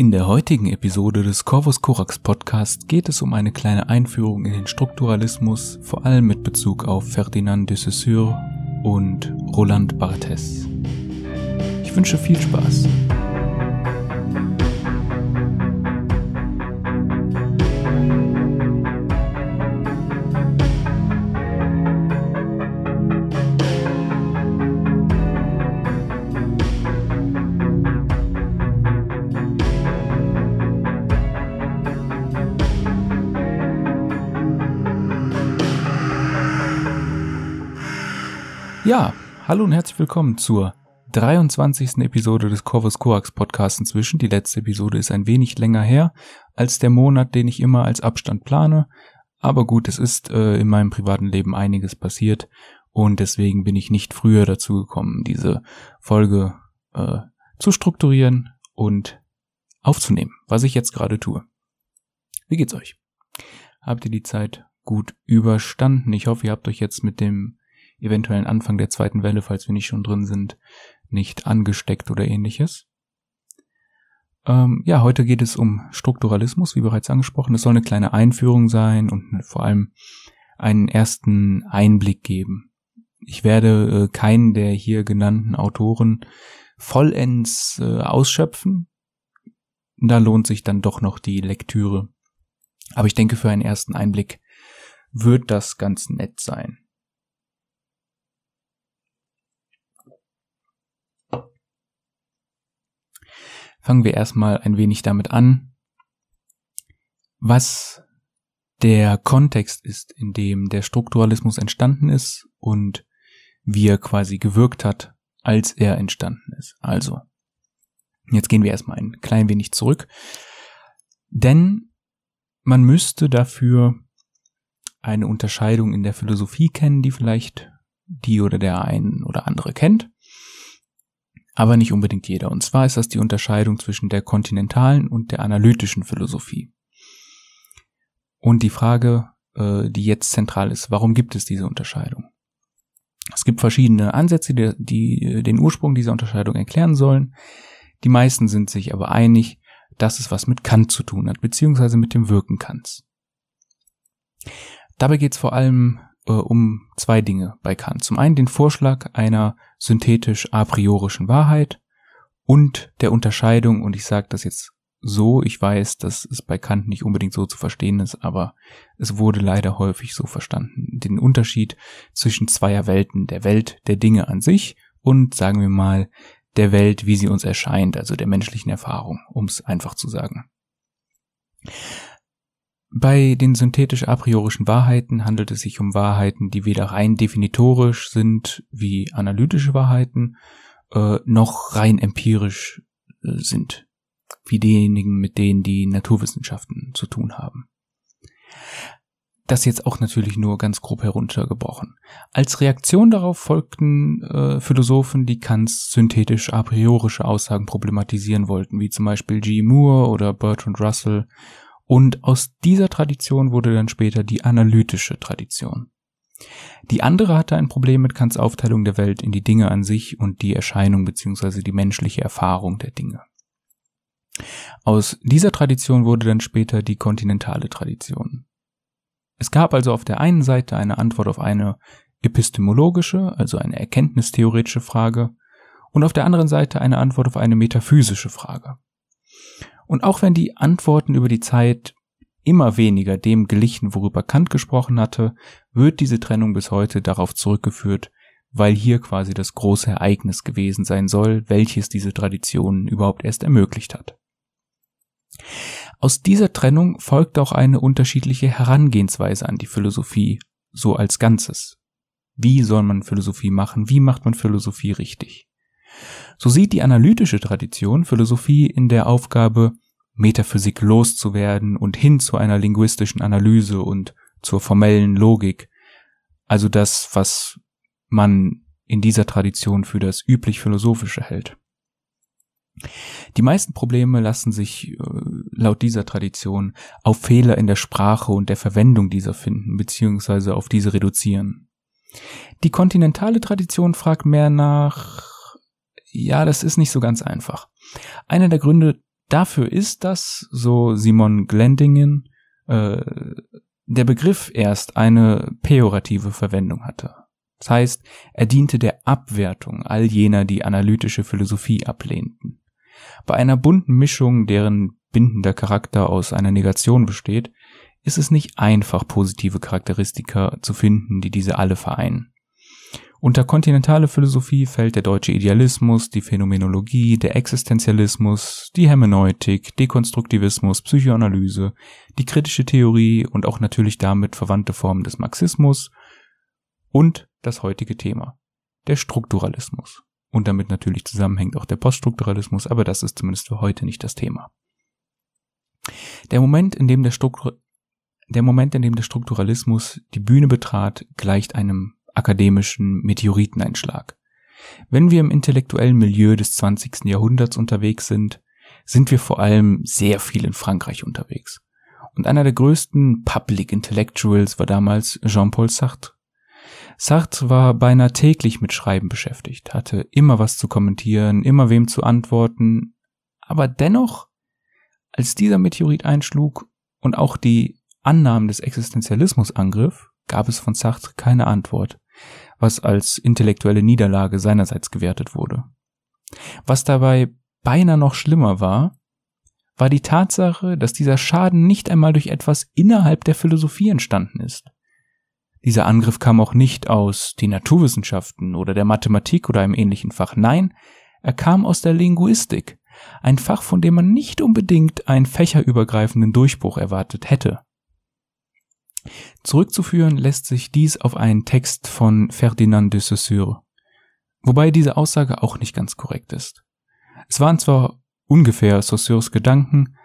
In der heutigen Episode des Corvus Corax Podcast geht es um eine kleine Einführung in den Strukturalismus, vor allem mit Bezug auf Ferdinand de Saussure und Roland Barthes. Ich wünsche viel Spaß. Hallo und herzlich willkommen zur 23. Episode des Corvus Coax Podcasts inzwischen. Die letzte Episode ist ein wenig länger her als der Monat, den ich immer als Abstand plane. Aber gut, es ist äh, in meinem privaten Leben einiges passiert und deswegen bin ich nicht früher dazu gekommen, diese Folge äh, zu strukturieren und aufzunehmen, was ich jetzt gerade tue. Wie geht's euch? Habt ihr die Zeit gut überstanden? Ich hoffe, ihr habt euch jetzt mit dem eventuellen Anfang der zweiten Welle, falls wir nicht schon drin sind, nicht angesteckt oder ähnliches. Ähm, ja, heute geht es um Strukturalismus, wie bereits angesprochen. Es soll eine kleine Einführung sein und vor allem einen ersten Einblick geben. Ich werde äh, keinen der hier genannten Autoren vollends äh, ausschöpfen. Da lohnt sich dann doch noch die Lektüre. Aber ich denke, für einen ersten Einblick wird das ganz nett sein. Fangen wir erstmal ein wenig damit an, was der Kontext ist, in dem der Strukturalismus entstanden ist und wie er quasi gewirkt hat, als er entstanden ist. Also, jetzt gehen wir erstmal ein klein wenig zurück, denn man müsste dafür eine Unterscheidung in der Philosophie kennen, die vielleicht die oder der ein oder andere kennt aber nicht unbedingt jeder. Und zwar ist das die Unterscheidung zwischen der kontinentalen und der analytischen Philosophie. Und die Frage, äh, die jetzt zentral ist, warum gibt es diese Unterscheidung? Es gibt verschiedene Ansätze, die, die den Ursprung dieser Unterscheidung erklären sollen. Die meisten sind sich aber einig, dass es was mit Kant zu tun hat, beziehungsweise mit dem Wirken Kants. Dabei geht es vor allem äh, um zwei Dinge bei Kant. Zum einen den Vorschlag einer synthetisch a priorischen Wahrheit und der Unterscheidung, und ich sage das jetzt so, ich weiß, dass es bei Kant nicht unbedingt so zu verstehen ist, aber es wurde leider häufig so verstanden. Den Unterschied zwischen zweier Welten, der Welt der Dinge an sich und, sagen wir mal, der Welt, wie sie uns erscheint, also der menschlichen Erfahrung, um es einfach zu sagen. Bei den synthetisch a priorischen Wahrheiten handelt es sich um Wahrheiten, die weder rein definitorisch sind wie analytische Wahrheiten, äh, noch rein empirisch äh, sind, wie diejenigen, mit denen die Naturwissenschaften zu tun haben. Das jetzt auch natürlich nur ganz grob heruntergebrochen. Als Reaktion darauf folgten äh, Philosophen, die Kants synthetisch a priorische Aussagen problematisieren wollten, wie zum Beispiel G. Moore oder Bertrand Russell und aus dieser Tradition wurde dann später die analytische Tradition. Die andere hatte ein Problem mit Kants Aufteilung der Welt in die Dinge an sich und die Erscheinung bzw. die menschliche Erfahrung der Dinge. Aus dieser Tradition wurde dann später die kontinentale Tradition. Es gab also auf der einen Seite eine Antwort auf eine epistemologische, also eine erkenntnistheoretische Frage, und auf der anderen Seite eine Antwort auf eine metaphysische Frage. Und auch wenn die Antworten über die Zeit immer weniger dem glichen, worüber Kant gesprochen hatte, wird diese Trennung bis heute darauf zurückgeführt, weil hier quasi das große Ereignis gewesen sein soll, welches diese Traditionen überhaupt erst ermöglicht hat. Aus dieser Trennung folgt auch eine unterschiedliche Herangehensweise an die Philosophie, so als Ganzes. Wie soll man Philosophie machen? Wie macht man Philosophie richtig? So sieht die analytische Tradition Philosophie in der Aufgabe, Metaphysik loszuwerden und hin zu einer linguistischen Analyse und zur formellen Logik, also das, was man in dieser Tradition für das üblich Philosophische hält. Die meisten Probleme lassen sich äh, laut dieser Tradition auf Fehler in der Sprache und der Verwendung dieser finden, beziehungsweise auf diese reduzieren. Die kontinentale Tradition fragt mehr nach ja, das ist nicht so ganz einfach. Einer der Gründe dafür ist das, so Simon Glendingen, äh, der Begriff erst eine pejorative Verwendung hatte. Das heißt, er diente der Abwertung all jener, die analytische Philosophie ablehnten. Bei einer bunten Mischung, deren bindender Charakter aus einer Negation besteht, ist es nicht einfach, positive Charakteristika zu finden, die diese alle vereinen. Unter kontinentale Philosophie fällt der deutsche Idealismus, die Phänomenologie, der Existenzialismus, die Hermeneutik, Dekonstruktivismus, Psychoanalyse, die kritische Theorie und auch natürlich damit verwandte Formen des Marxismus und das heutige Thema, der Strukturalismus. Und damit natürlich zusammenhängt auch der Poststrukturalismus, aber das ist zumindest für heute nicht das Thema. Der Moment, in dem der, Struktur der Moment, in dem der Strukturalismus die Bühne betrat, gleicht einem akademischen Meteoriteneinschlag. Wenn wir im intellektuellen Milieu des 20. Jahrhunderts unterwegs sind, sind wir vor allem sehr viel in Frankreich unterwegs. Und einer der größten Public Intellectuals war damals Jean-Paul Sartre. Sartre war beinahe täglich mit Schreiben beschäftigt, hatte immer was zu kommentieren, immer wem zu antworten, aber dennoch, als dieser Meteorit einschlug und auch die Annahmen des Existenzialismus angriff, gab es von Sartre keine Antwort was als intellektuelle Niederlage seinerseits gewertet wurde. Was dabei beinahe noch schlimmer war, war die Tatsache, dass dieser Schaden nicht einmal durch etwas innerhalb der Philosophie entstanden ist. Dieser Angriff kam auch nicht aus den Naturwissenschaften oder der Mathematik oder einem ähnlichen Fach. Nein, er kam aus der Linguistik, ein Fach, von dem man nicht unbedingt einen fächerübergreifenden Durchbruch erwartet hätte. Zurückzuführen lässt sich dies auf einen Text von Ferdinand de Saussure, wobei diese Aussage auch nicht ganz korrekt ist. Es waren zwar ungefähr Saussures Gedanken,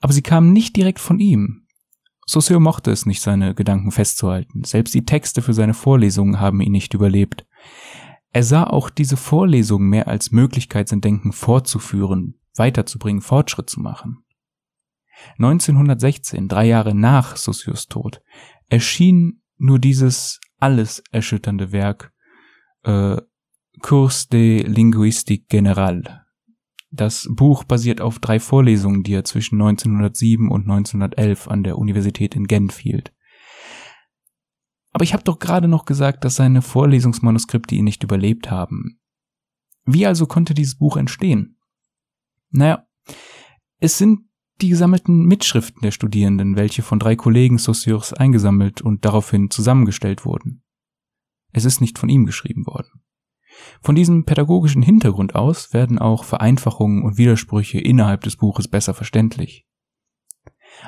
aber sie kamen nicht direkt von ihm. Saussure mochte es nicht, seine Gedanken festzuhalten. Selbst die Texte für seine Vorlesungen haben ihn nicht überlebt. Er sah auch diese Vorlesungen mehr als Möglichkeit, sein Denken fortzuführen, weiterzubringen, Fortschritt zu machen. 1916, drei Jahre nach Saussures Tod, erschien nur dieses alles erschütternde Werk äh, Cours de Linguistique Générale. Das Buch basiert auf drei Vorlesungen, die er zwischen 1907 und 1911 an der Universität in Genf hielt. Aber ich habe doch gerade noch gesagt, dass seine Vorlesungsmanuskripte ihn nicht überlebt haben. Wie also konnte dieses Buch entstehen? Naja, es sind die gesammelten Mitschriften der Studierenden, welche von drei Kollegen Saussures eingesammelt und daraufhin zusammengestellt wurden. Es ist nicht von ihm geschrieben worden. Von diesem pädagogischen Hintergrund aus werden auch Vereinfachungen und Widersprüche innerhalb des Buches besser verständlich.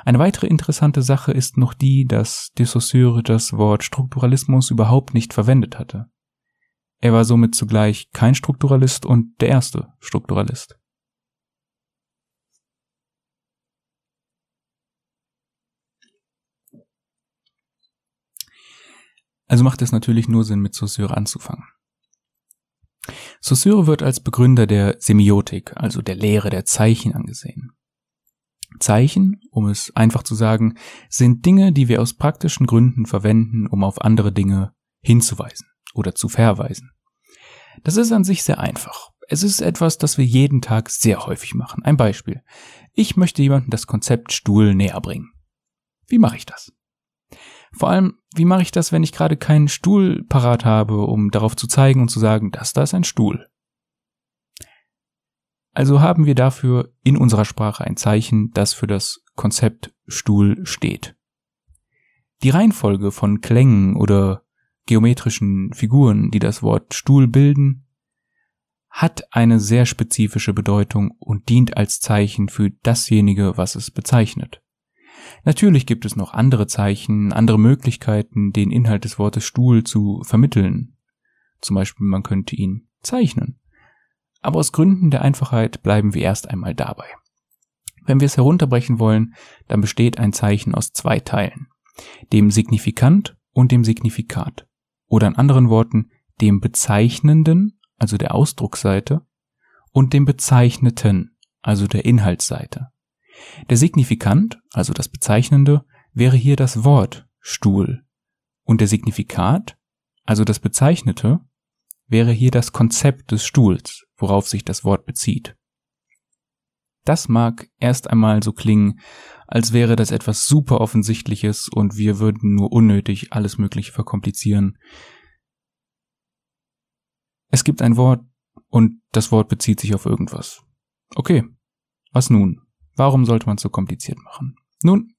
Eine weitere interessante Sache ist noch die, dass de Saussure das Wort Strukturalismus überhaupt nicht verwendet hatte. Er war somit zugleich kein Strukturalist und der erste Strukturalist. Also macht es natürlich nur Sinn, mit Saussure anzufangen. Saussure wird als Begründer der Semiotik, also der Lehre der Zeichen angesehen. Zeichen, um es einfach zu sagen, sind Dinge, die wir aus praktischen Gründen verwenden, um auf andere Dinge hinzuweisen oder zu verweisen. Das ist an sich sehr einfach. Es ist etwas, das wir jeden Tag sehr häufig machen. Ein Beispiel. Ich möchte jemandem das Konzept Stuhl näher bringen. Wie mache ich das? Vor allem, wie mache ich das, wenn ich gerade keinen Stuhl parat habe, um darauf zu zeigen und zu sagen, das da ist ein Stuhl? Also haben wir dafür in unserer Sprache ein Zeichen, das für das Konzept Stuhl steht. Die Reihenfolge von Klängen oder geometrischen Figuren, die das Wort Stuhl bilden, hat eine sehr spezifische Bedeutung und dient als Zeichen für dasjenige, was es bezeichnet. Natürlich gibt es noch andere Zeichen, andere Möglichkeiten, den Inhalt des Wortes Stuhl zu vermitteln. Zum Beispiel man könnte ihn zeichnen. Aber aus Gründen der Einfachheit bleiben wir erst einmal dabei. Wenn wir es herunterbrechen wollen, dann besteht ein Zeichen aus zwei Teilen. Dem Signifikant und dem Signifikat. Oder in anderen Worten, dem Bezeichnenden, also der Ausdrucksseite, und dem Bezeichneten, also der Inhaltsseite. Der Signifikant, also das Bezeichnende, wäre hier das Wort Stuhl und der Signifikat, also das Bezeichnete, wäre hier das Konzept des Stuhls, worauf sich das Wort bezieht. Das mag erst einmal so klingen, als wäre das etwas super offensichtliches und wir würden nur unnötig alles Mögliche verkomplizieren. Es gibt ein Wort und das Wort bezieht sich auf irgendwas. Okay, was nun? Warum sollte man es so kompliziert machen? Nun,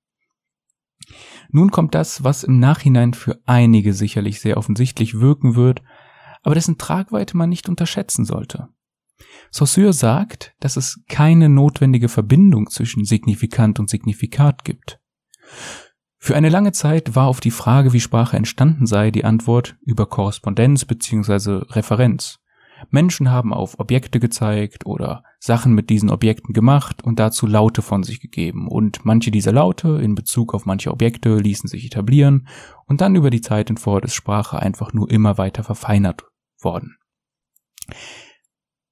nun kommt das, was im Nachhinein für einige sicherlich sehr offensichtlich wirken wird, aber dessen Tragweite man nicht unterschätzen sollte. Saussure sagt, dass es keine notwendige Verbindung zwischen Signifikant und Signifikat gibt. Für eine lange Zeit war auf die Frage, wie Sprache entstanden sei, die Antwort über Korrespondenz bzw. Referenz. Menschen haben auf Objekte gezeigt oder Sachen mit diesen Objekten gemacht und dazu Laute von sich gegeben. Und manche dieser Laute in Bezug auf manche Objekte ließen sich etablieren und dann über die Zeit in ist Sprache einfach nur immer weiter verfeinert worden.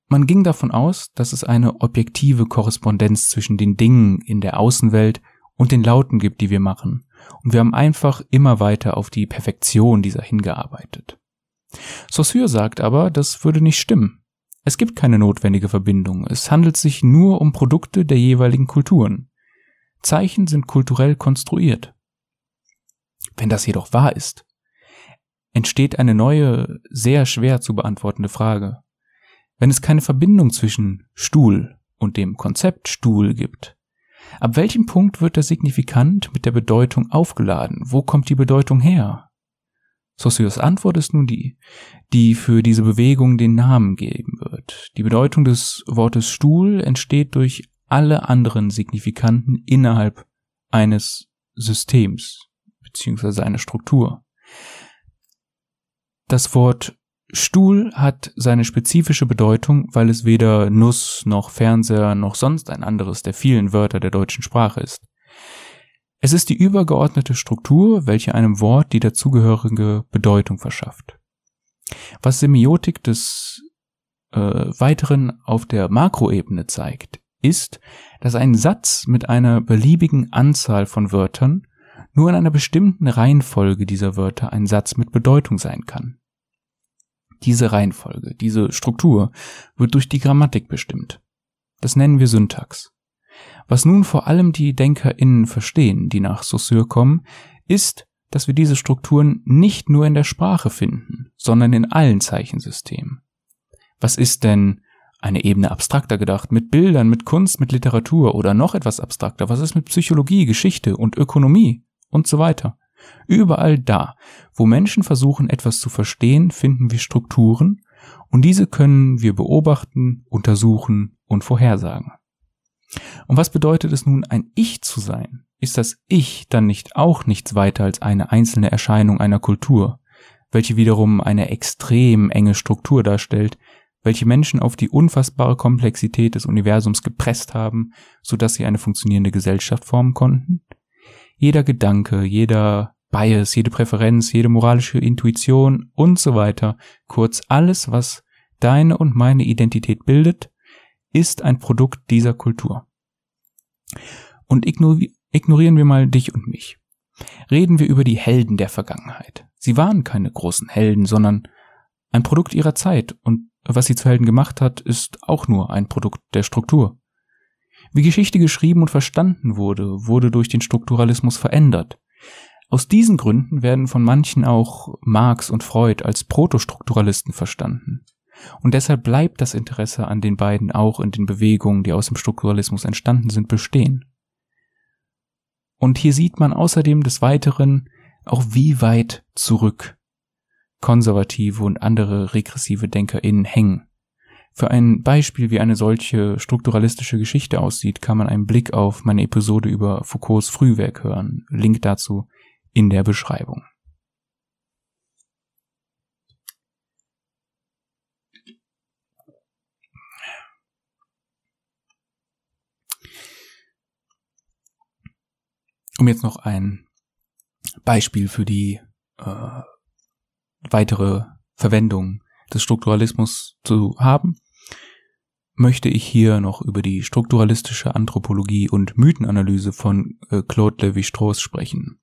Man ging davon aus, dass es eine objektive Korrespondenz zwischen den Dingen in der Außenwelt und den Lauten gibt, die wir machen. Und wir haben einfach immer weiter auf die Perfektion dieser hingearbeitet. Saussure sagt aber, das würde nicht stimmen. Es gibt keine notwendige Verbindung. Es handelt sich nur um Produkte der jeweiligen Kulturen. Zeichen sind kulturell konstruiert. Wenn das jedoch wahr ist, entsteht eine neue, sehr schwer zu beantwortende Frage. Wenn es keine Verbindung zwischen Stuhl und dem Konzept Stuhl gibt, ab welchem Punkt wird der Signifikant mit der Bedeutung aufgeladen? Wo kommt die Bedeutung her? Saussures Antwort ist nun die, die für diese Bewegung den Namen geben wird. Die Bedeutung des Wortes Stuhl entsteht durch alle anderen Signifikanten innerhalb eines Systems beziehungsweise einer Struktur. Das Wort Stuhl hat seine spezifische Bedeutung, weil es weder Nuss noch Fernseher noch sonst ein anderes der vielen Wörter der deutschen Sprache ist. Es ist die übergeordnete Struktur, welche einem Wort die dazugehörige Bedeutung verschafft. Was Semiotik des äh, Weiteren auf der Makroebene zeigt, ist, dass ein Satz mit einer beliebigen Anzahl von Wörtern nur in einer bestimmten Reihenfolge dieser Wörter ein Satz mit Bedeutung sein kann. Diese Reihenfolge, diese Struktur wird durch die Grammatik bestimmt. Das nennen wir Syntax. Was nun vor allem die DenkerInnen verstehen, die nach Saussure kommen, ist, dass wir diese Strukturen nicht nur in der Sprache finden, sondern in allen Zeichensystemen. Was ist denn eine Ebene abstrakter gedacht, mit Bildern, mit Kunst, mit Literatur oder noch etwas abstrakter? Was ist mit Psychologie, Geschichte und Ökonomie und so weiter? Überall da, wo Menschen versuchen, etwas zu verstehen, finden wir Strukturen und diese können wir beobachten, untersuchen und vorhersagen. Und was bedeutet es nun, ein Ich zu sein? Ist das Ich dann nicht auch nichts weiter als eine einzelne Erscheinung einer Kultur, welche wiederum eine extrem enge Struktur darstellt, welche Menschen auf die unfassbare Komplexität des Universums gepresst haben, so dass sie eine funktionierende Gesellschaft formen konnten? Jeder Gedanke, jeder Bias, jede Präferenz, jede moralische Intuition und so weiter, kurz alles, was deine und meine Identität bildet, ist ein Produkt dieser Kultur. Und ignorieren wir mal dich und mich. Reden wir über die Helden der Vergangenheit. Sie waren keine großen Helden, sondern ein Produkt ihrer Zeit und was sie zu Helden gemacht hat, ist auch nur ein Produkt der Struktur. Wie Geschichte geschrieben und verstanden wurde, wurde durch den Strukturalismus verändert. Aus diesen Gründen werden von manchen auch Marx und Freud als Protostrukturalisten verstanden. Und deshalb bleibt das Interesse an den beiden auch in den Bewegungen, die aus dem Strukturalismus entstanden sind, bestehen. Und hier sieht man außerdem des Weiteren auch wie weit zurück konservative und andere regressive DenkerInnen hängen. Für ein Beispiel, wie eine solche strukturalistische Geschichte aussieht, kann man einen Blick auf meine Episode über Foucaults Frühwerk hören. Link dazu in der Beschreibung. Um jetzt noch ein Beispiel für die äh, weitere Verwendung des Strukturalismus zu haben, möchte ich hier noch über die strukturalistische Anthropologie und Mythenanalyse von äh, Claude Lévi-Strauss sprechen.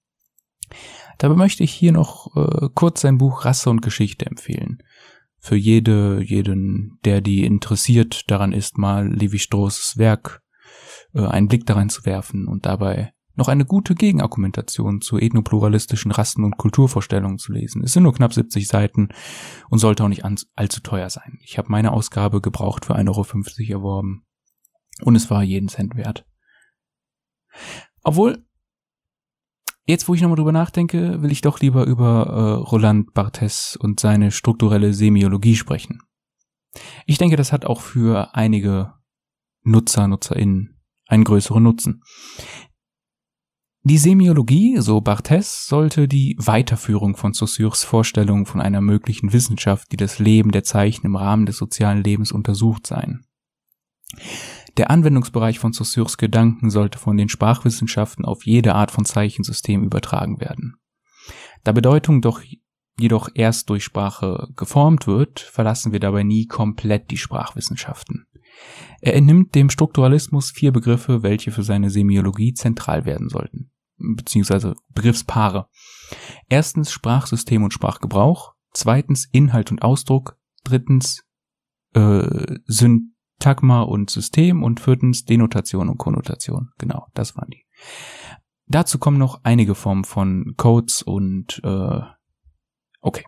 Dabei möchte ich hier noch äh, kurz sein Buch Rasse und Geschichte empfehlen. Für jede, jeden, der die interessiert daran ist, mal Levi Strauss Werk äh, einen Blick daran zu werfen und dabei noch eine gute Gegenargumentation zu ethnopluralistischen Rassen- und Kulturvorstellungen zu lesen. Es sind nur knapp 70 Seiten und sollte auch nicht allzu teuer sein. Ich habe meine Ausgabe gebraucht für 1,50 Euro erworben und es war jeden Cent wert. Obwohl, jetzt wo ich nochmal drüber nachdenke, will ich doch lieber über äh, Roland Barthes und seine strukturelle Semiologie sprechen. Ich denke, das hat auch für einige Nutzer, NutzerInnen einen größeren Nutzen. Die Semiologie, so Barthes, sollte die Weiterführung von Saussures Vorstellung von einer möglichen Wissenschaft, die das Leben der Zeichen im Rahmen des sozialen Lebens untersucht sein. Der Anwendungsbereich von Saussures Gedanken sollte von den Sprachwissenschaften auf jede Art von Zeichensystem übertragen werden. Da Bedeutung doch jedoch erst durch Sprache geformt wird, verlassen wir dabei nie komplett die Sprachwissenschaften. Er entnimmt dem Strukturalismus vier Begriffe, welche für seine Semiologie zentral werden sollten beziehungsweise Begriffspaare. Erstens Sprachsystem und Sprachgebrauch, zweitens Inhalt und Ausdruck, drittens äh, Syntagma und System und viertens Denotation und Konnotation. Genau, das waren die. Dazu kommen noch einige Formen von Codes und äh, okay.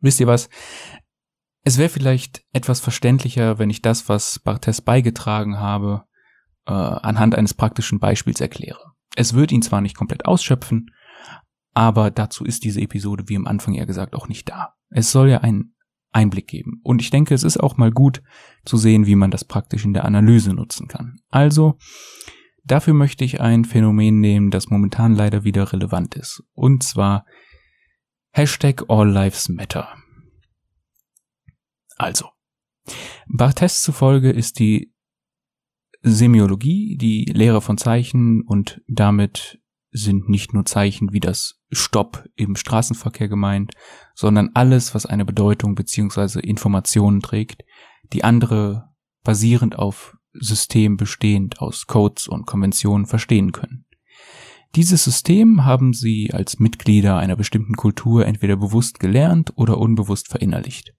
Wisst ihr was? Es wäre vielleicht etwas verständlicher, wenn ich das, was Barthes beigetragen habe, äh, anhand eines praktischen Beispiels erkläre. Es wird ihn zwar nicht komplett ausschöpfen, aber dazu ist diese Episode, wie am Anfang ja gesagt, auch nicht da. Es soll ja einen Einblick geben. Und ich denke, es ist auch mal gut zu sehen, wie man das praktisch in der Analyse nutzen kann. Also, dafür möchte ich ein Phänomen nehmen, das momentan leider wieder relevant ist. Und zwar Hashtag All Lives Matter. Also, Barthes zufolge ist die Semiologie, die Lehre von Zeichen und damit sind nicht nur Zeichen wie das Stopp im Straßenverkehr gemeint, sondern alles, was eine Bedeutung beziehungsweise Informationen trägt, die andere basierend auf System bestehend aus Codes und Konventionen verstehen können. Dieses System haben sie als Mitglieder einer bestimmten Kultur entweder bewusst gelernt oder unbewusst verinnerlicht.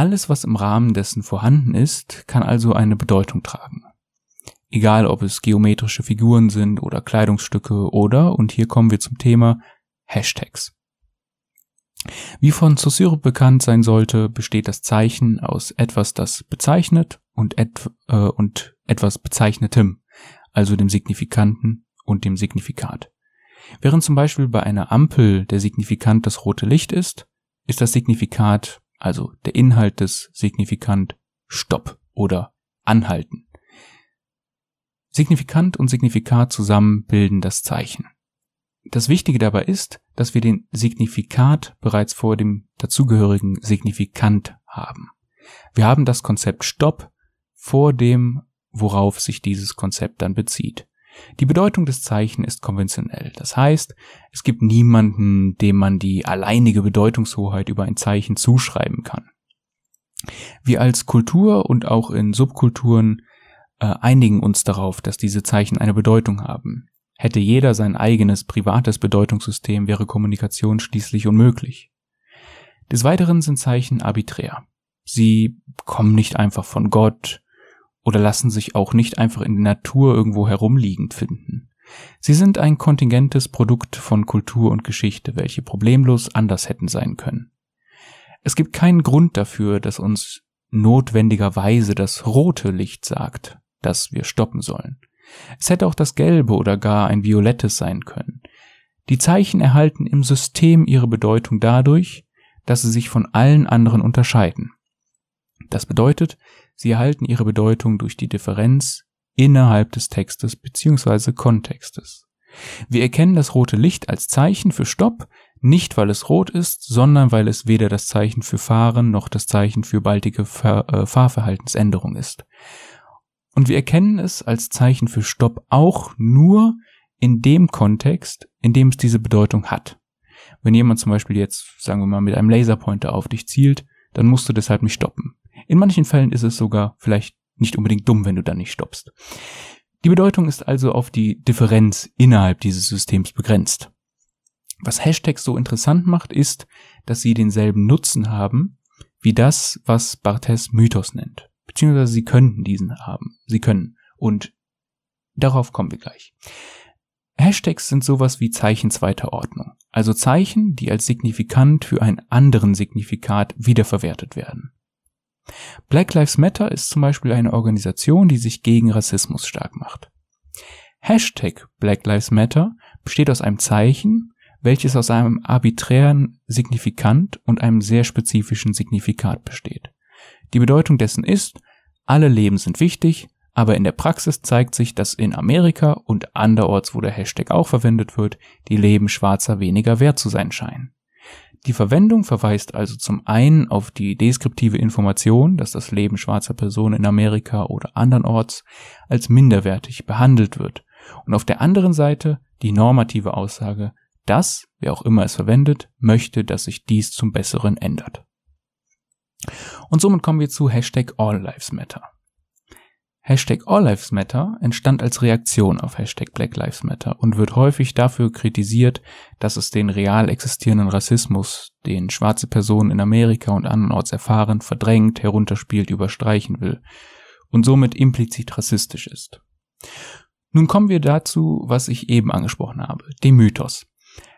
Alles, was im Rahmen dessen vorhanden ist, kann also eine Bedeutung tragen. Egal, ob es geometrische Figuren sind oder Kleidungsstücke oder, und hier kommen wir zum Thema, Hashtags. Wie von Saussure bekannt sein sollte, besteht das Zeichen aus etwas, das bezeichnet und, et äh, und etwas Bezeichnetem, also dem Signifikanten und dem Signifikat. Während zum Beispiel bei einer Ampel der Signifikant das rote Licht ist, ist das Signifikat also der Inhalt des Signifikant Stopp oder Anhalten. Signifikant und Signifikat zusammen bilden das Zeichen. Das Wichtige dabei ist, dass wir den Signifikat bereits vor dem dazugehörigen Signifikant haben. Wir haben das Konzept Stopp vor dem, worauf sich dieses Konzept dann bezieht. Die Bedeutung des Zeichen ist konventionell. Das heißt, es gibt niemanden, dem man die alleinige Bedeutungshoheit über ein Zeichen zuschreiben kann. Wir als Kultur und auch in Subkulturen äh, einigen uns darauf, dass diese Zeichen eine Bedeutung haben. Hätte jeder sein eigenes privates Bedeutungssystem, wäre Kommunikation schließlich unmöglich. Des Weiteren sind Zeichen arbiträr. Sie kommen nicht einfach von Gott oder lassen sich auch nicht einfach in der Natur irgendwo herumliegend finden. Sie sind ein kontingentes Produkt von Kultur und Geschichte, welche problemlos anders hätten sein können. Es gibt keinen Grund dafür, dass uns notwendigerweise das rote Licht sagt, dass wir stoppen sollen. Es hätte auch das gelbe oder gar ein violettes sein können. Die Zeichen erhalten im System ihre Bedeutung dadurch, dass sie sich von allen anderen unterscheiden. Das bedeutet, Sie erhalten ihre Bedeutung durch die Differenz innerhalb des Textes bzw. Kontextes. Wir erkennen das rote Licht als Zeichen für Stopp, nicht weil es rot ist, sondern weil es weder das Zeichen für Fahren noch das Zeichen für baldige Fahr äh, Fahrverhaltensänderung ist. Und wir erkennen es als Zeichen für Stopp auch nur in dem Kontext, in dem es diese Bedeutung hat. Wenn jemand zum Beispiel jetzt, sagen wir mal, mit einem Laserpointer auf dich zielt, dann musst du deshalb nicht stoppen. In manchen Fällen ist es sogar vielleicht nicht unbedingt dumm, wenn du dann nicht stoppst. Die Bedeutung ist also auf die Differenz innerhalb dieses Systems begrenzt. Was Hashtags so interessant macht, ist, dass sie denselben Nutzen haben wie das, was Barthes Mythos nennt. Beziehungsweise sie könnten diesen haben. Sie können. Und Darauf kommen wir gleich. Hashtags sind sowas wie Zeichen zweiter Ordnung, also Zeichen, die als Signifikant für einen anderen Signifikat wiederverwertet werden. Black Lives Matter ist zum Beispiel eine Organisation, die sich gegen Rassismus stark macht. Hashtag Black Lives Matter besteht aus einem Zeichen, welches aus einem arbiträren Signifikant und einem sehr spezifischen Signifikat besteht. Die Bedeutung dessen ist, alle Leben sind wichtig, aber in der Praxis zeigt sich, dass in Amerika und anderorts, wo der Hashtag auch verwendet wird, die Leben Schwarzer weniger wert zu sein scheinen. Die Verwendung verweist also zum einen auf die deskriptive Information, dass das Leben schwarzer Personen in Amerika oder andernorts als minderwertig behandelt wird, und auf der anderen Seite die normative Aussage, dass, wer auch immer es verwendet, möchte, dass sich dies zum Besseren ändert. Und somit kommen wir zu Hashtag All Lives Matter. Hashtag All Lives Matter entstand als Reaktion auf Hashtag Black Lives Matter und wird häufig dafür kritisiert, dass es den real existierenden Rassismus, den schwarze Personen in Amerika und andernorts erfahren, verdrängt, herunterspielt, überstreichen will und somit implizit rassistisch ist. Nun kommen wir dazu, was ich eben angesprochen habe, dem Mythos.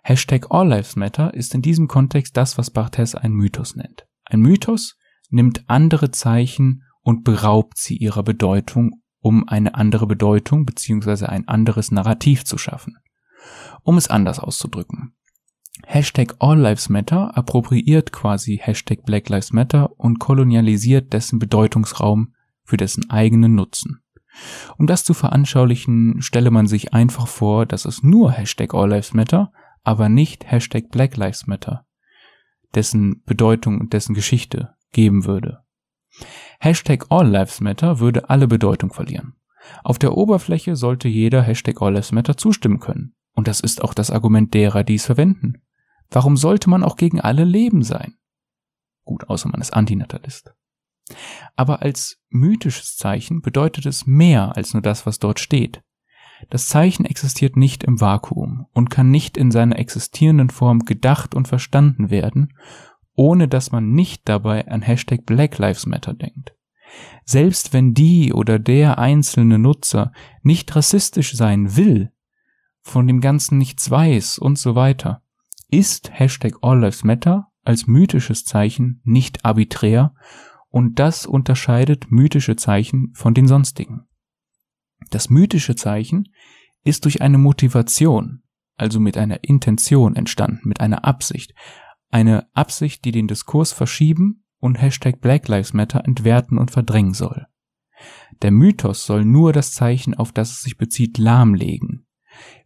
Hashtag All Lives Matter ist in diesem Kontext das, was Barthes ein Mythos nennt. Ein Mythos nimmt andere Zeichen und beraubt sie ihrer Bedeutung, um eine andere Bedeutung bzw. ein anderes Narrativ zu schaffen. Um es anders auszudrücken. Hashtag All Lives Matter appropriiert quasi Hashtag Black Lives Matter und kolonialisiert dessen Bedeutungsraum für dessen eigenen Nutzen. Um das zu veranschaulichen, stelle man sich einfach vor, dass es nur Hashtag All Lives Matter, aber nicht Hashtag Black Lives Matter, dessen Bedeutung und dessen Geschichte geben würde. Hashtag All Lives Matter würde alle Bedeutung verlieren. Auf der Oberfläche sollte jeder Hashtag All Lives Matter zustimmen können. Und das ist auch das Argument derer, die es verwenden. Warum sollte man auch gegen alle Leben sein? Gut, außer man ist Antinatalist. Aber als mythisches Zeichen bedeutet es mehr als nur das, was dort steht. Das Zeichen existiert nicht im Vakuum und kann nicht in seiner existierenden Form gedacht und verstanden werden ohne dass man nicht dabei an Hashtag Black Lives Matter denkt. Selbst wenn die oder der einzelne Nutzer nicht rassistisch sein will, von dem Ganzen nichts weiß und so weiter, ist Hashtag All Lives Matter als mythisches Zeichen nicht arbiträr und das unterscheidet mythische Zeichen von den sonstigen. Das mythische Zeichen ist durch eine Motivation, also mit einer Intention entstanden, mit einer Absicht, eine Absicht, die den Diskurs verschieben und Hashtag Black Lives Matter entwerten und verdrängen soll. Der Mythos soll nur das Zeichen, auf das es sich bezieht, lahmlegen.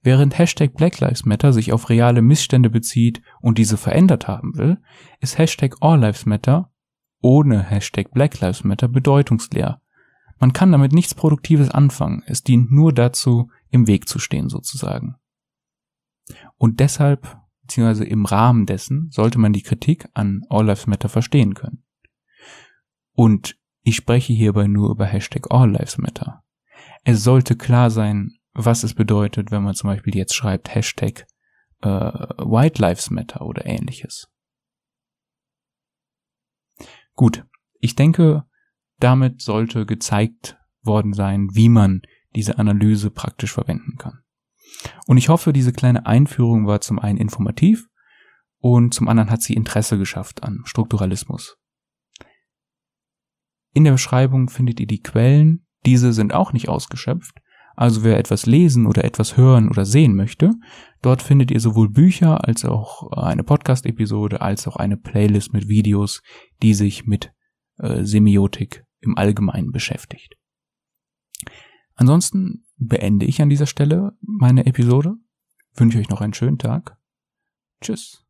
Während Hashtag Black Lives Matter sich auf reale Missstände bezieht und diese verändert haben will, ist Hashtag All Lives Matter ohne Hashtag Black Lives Matter bedeutungsleer. Man kann damit nichts Produktives anfangen, es dient nur dazu, im Weg zu stehen sozusagen. Und deshalb beziehungsweise im Rahmen dessen sollte man die Kritik an All Lives Matter verstehen können. Und ich spreche hierbei nur über Hashtag All Lives Matter. Es sollte klar sein, was es bedeutet, wenn man zum Beispiel jetzt schreibt Hashtag äh, White Lives Matter oder ähnliches. Gut, ich denke, damit sollte gezeigt worden sein, wie man diese Analyse praktisch verwenden kann. Und ich hoffe, diese kleine Einführung war zum einen informativ und zum anderen hat sie Interesse geschafft an Strukturalismus. In der Beschreibung findet ihr die Quellen, diese sind auch nicht ausgeschöpft, also wer etwas lesen oder etwas hören oder sehen möchte, dort findet ihr sowohl Bücher als auch eine Podcast-Episode als auch eine Playlist mit Videos, die sich mit äh, Semiotik im Allgemeinen beschäftigt. Ansonsten beende ich an dieser Stelle meine Episode. Wünsche euch noch einen schönen Tag. Tschüss.